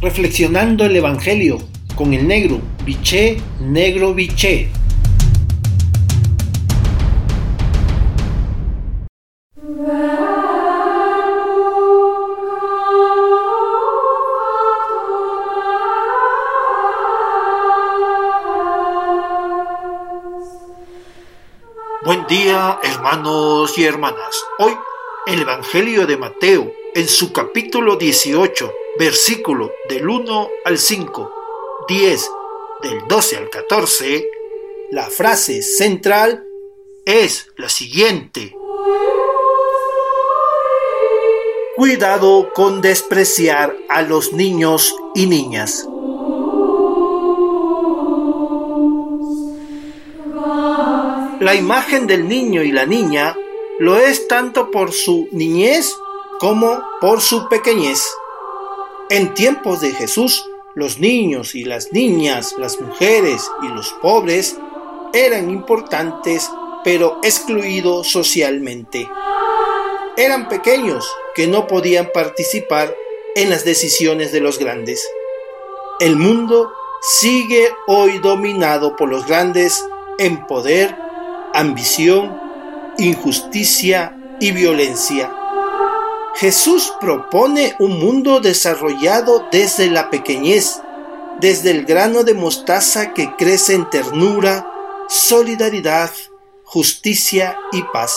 reflexionando el Evangelio con el negro, biché, negro, biché. Buen día, hermanos y hermanas. Hoy el Evangelio de Mateo, en su capítulo 18, versículo del 1 al 5, 10 del 12 al 14, la frase central es la siguiente. Cuidado con despreciar a los niños y niñas. La imagen del niño y la niña lo es tanto por su niñez como por su pequeñez. En tiempos de Jesús, los niños y las niñas, las mujeres y los pobres eran importantes pero excluidos socialmente. Eran pequeños que no podían participar en las decisiones de los grandes. El mundo sigue hoy dominado por los grandes en poder, ambición, injusticia y violencia. Jesús propone un mundo desarrollado desde la pequeñez, desde el grano de mostaza que crece en ternura, solidaridad, justicia y paz.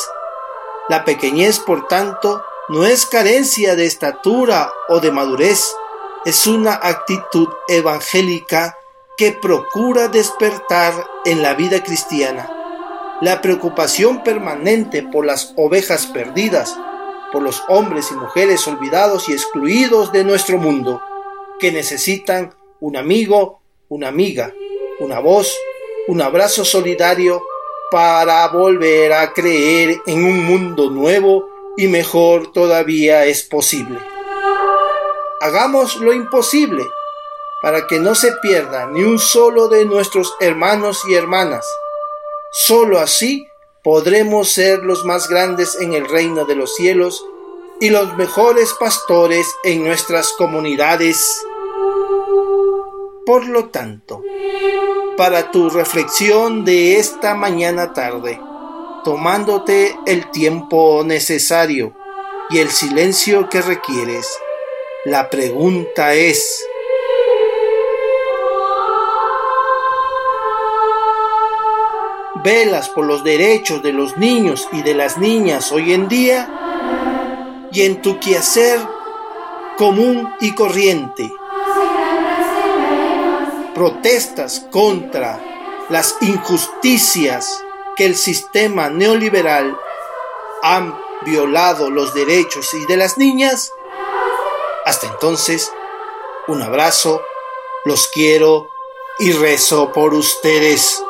La pequeñez, por tanto, no es carencia de estatura o de madurez, es una actitud evangélica que procura despertar en la vida cristiana la preocupación permanente por las ovejas perdidas, por los hombres y mujeres olvidados y excluidos de nuestro mundo, que necesitan un amigo, una amiga, una voz, un abrazo solidario para volver a creer en un mundo nuevo y mejor todavía es posible. Hagamos lo imposible para que no se pierda ni un solo de nuestros hermanos y hermanas Solo así podremos ser los más grandes en el reino de los cielos y los mejores pastores en nuestras comunidades. Por lo tanto, para tu reflexión de esta mañana tarde, tomándote el tiempo necesario y el silencio que requieres, la pregunta es, velas por los derechos de los niños y de las niñas hoy en día y en tu quehacer común y corriente. Protestas contra las injusticias que el sistema neoliberal han violado los derechos y de las niñas. Hasta entonces, un abrazo, los quiero y rezo por ustedes.